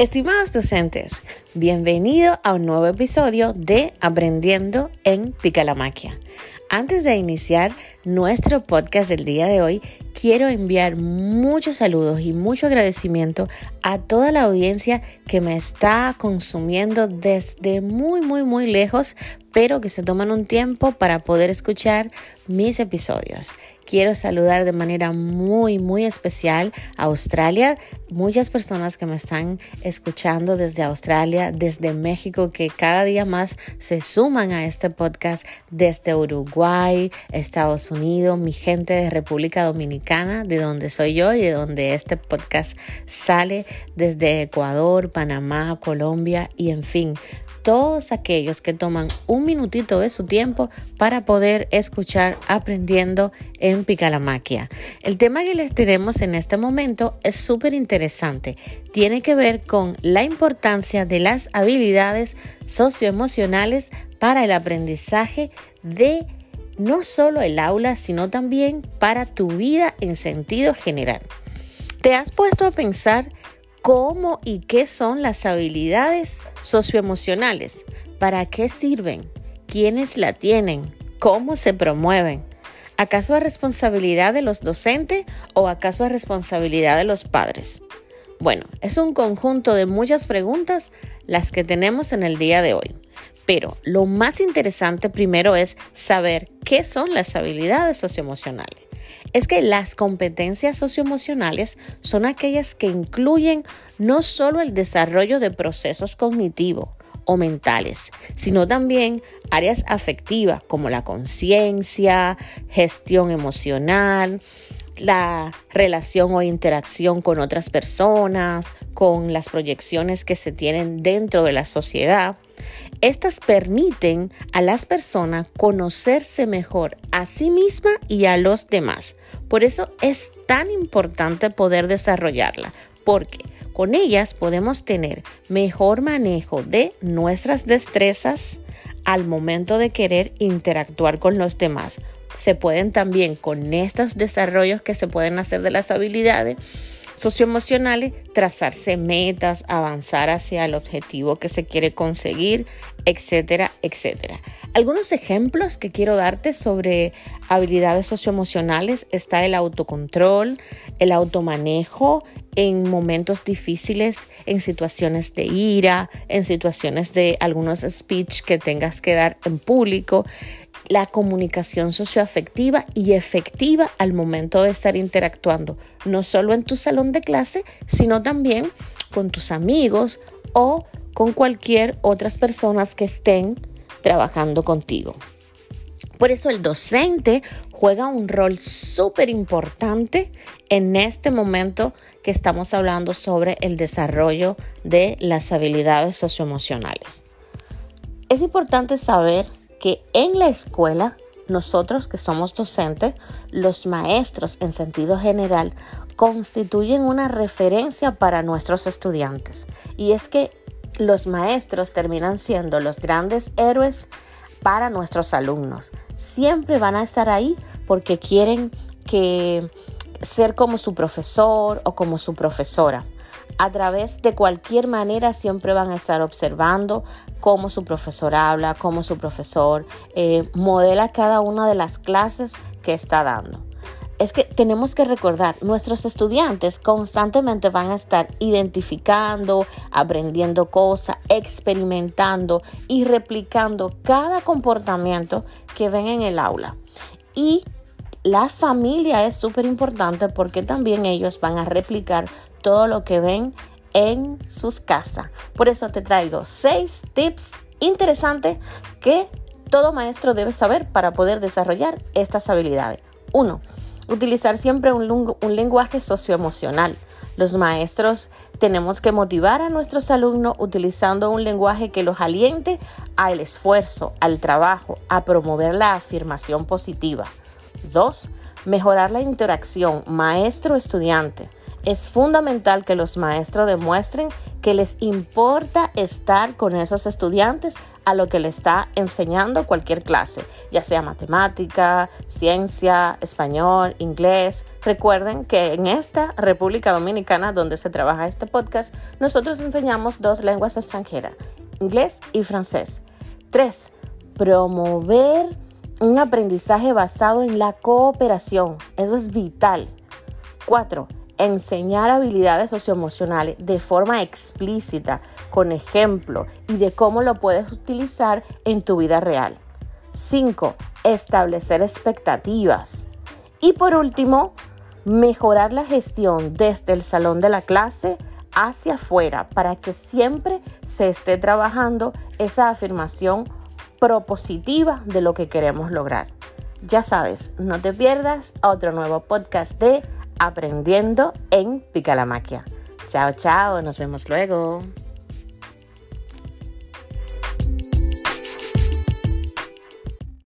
Estimados docentes, bienvenido a un nuevo episodio de Aprendiendo en Picalamaquia. Antes de iniciar nuestro podcast del día de hoy, quiero enviar muchos saludos y mucho agradecimiento a toda la audiencia que me está consumiendo desde muy, muy, muy lejos, pero que se toman un tiempo para poder escuchar mis episodios. Quiero saludar de manera muy, muy especial a Australia, muchas personas que me están escuchando desde Australia, desde México, que cada día más se suman a este podcast desde Uruguay, Estados Unidos, mi gente de República Dominicana, de donde soy yo y de donde este podcast sale, desde Ecuador, Panamá, Colombia y en fin, todos aquellos que toman un minutito de su tiempo para poder escuchar aprendiendo en Picalamaquia. El tema que les tenemos en este momento es súper interesante. Tiene que ver con la importancia de las habilidades socioemocionales para el aprendizaje de no solo el aula, sino también para tu vida en sentido general. ¿Te has puesto a pensar cómo y qué son las habilidades socioemocionales, para qué sirven, quiénes la tienen, cómo se promueven. ¿Acaso es responsabilidad de los docentes o acaso es responsabilidad de los padres? Bueno, es un conjunto de muchas preguntas las que tenemos en el día de hoy. Pero lo más interesante primero es saber qué son las habilidades socioemocionales. Es que las competencias socioemocionales son aquellas que incluyen no solo el desarrollo de procesos cognitivos o mentales, sino también áreas afectivas como la conciencia, gestión emocional, la relación o interacción con otras personas, con las proyecciones que se tienen dentro de la sociedad. Estas permiten a las personas conocerse mejor a sí misma y a los demás. Por eso es tan importante poder desarrollarla, porque con ellas podemos tener mejor manejo de nuestras destrezas al momento de querer interactuar con los demás. Se pueden también con estos desarrollos que se pueden hacer de las habilidades socioemocionales, trazarse metas, avanzar hacia el objetivo que se quiere conseguir, etcétera, etcétera. Algunos ejemplos que quiero darte sobre habilidades socioemocionales está el autocontrol, el automanejo en momentos difíciles, en situaciones de ira, en situaciones de algunos speech que tengas que dar en público, la comunicación socioafectiva y efectiva al momento de estar interactuando, no solo en tu salón de clase, sino también con tus amigos o con cualquier otras personas que estén trabajando contigo. Por eso el docente juega un rol súper importante en este momento que estamos hablando sobre el desarrollo de las habilidades socioemocionales. Es importante saber que en la escuela, nosotros que somos docentes, los maestros en sentido general, constituyen una referencia para nuestros estudiantes. Y es que los maestros terminan siendo los grandes héroes para nuestros alumnos. Siempre van a estar ahí porque quieren que ser como su profesor o como su profesora a través de cualquier manera siempre van a estar observando cómo su profesor habla, cómo su profesor eh, modela cada una de las clases que está dando. Es que tenemos que recordar, nuestros estudiantes constantemente van a estar identificando, aprendiendo cosas, experimentando y replicando cada comportamiento que ven en el aula. Y la familia es súper importante porque también ellos van a replicar todo lo que ven en sus casas. Por eso te traigo seis tips interesantes que todo maestro debe saber para poder desarrollar estas habilidades. Uno, utilizar siempre un, lenguaje socioemocional. Los maestros tenemos que motivar a nuestros alumnos utilizando un lenguaje que los aliente al esfuerzo, al trabajo, a promover la afirmación positiva. Dos, mejorar la interacción maestro-estudiante. Es fundamental que los maestros demuestren que les importa estar con esos estudiantes a lo que le está enseñando cualquier clase, ya sea matemática, ciencia, español, inglés. Recuerden que en esta República Dominicana donde se trabaja este podcast, nosotros enseñamos dos lenguas extranjeras, inglés y francés. Tres, promover un aprendizaje basado en la cooperación. Eso es vital. Cuatro, enseñar habilidades socioemocionales de forma explícita, con ejemplo y de cómo lo puedes utilizar en tu vida real. 5. Establecer expectativas. Y por último, mejorar la gestión desde el salón de la clase hacia afuera para que siempre se esté trabajando esa afirmación propositiva de lo que queremos lograr. Ya sabes, no te pierdas otro nuevo podcast de aprendiendo en Picalamaquia. Chao, chao, nos vemos luego.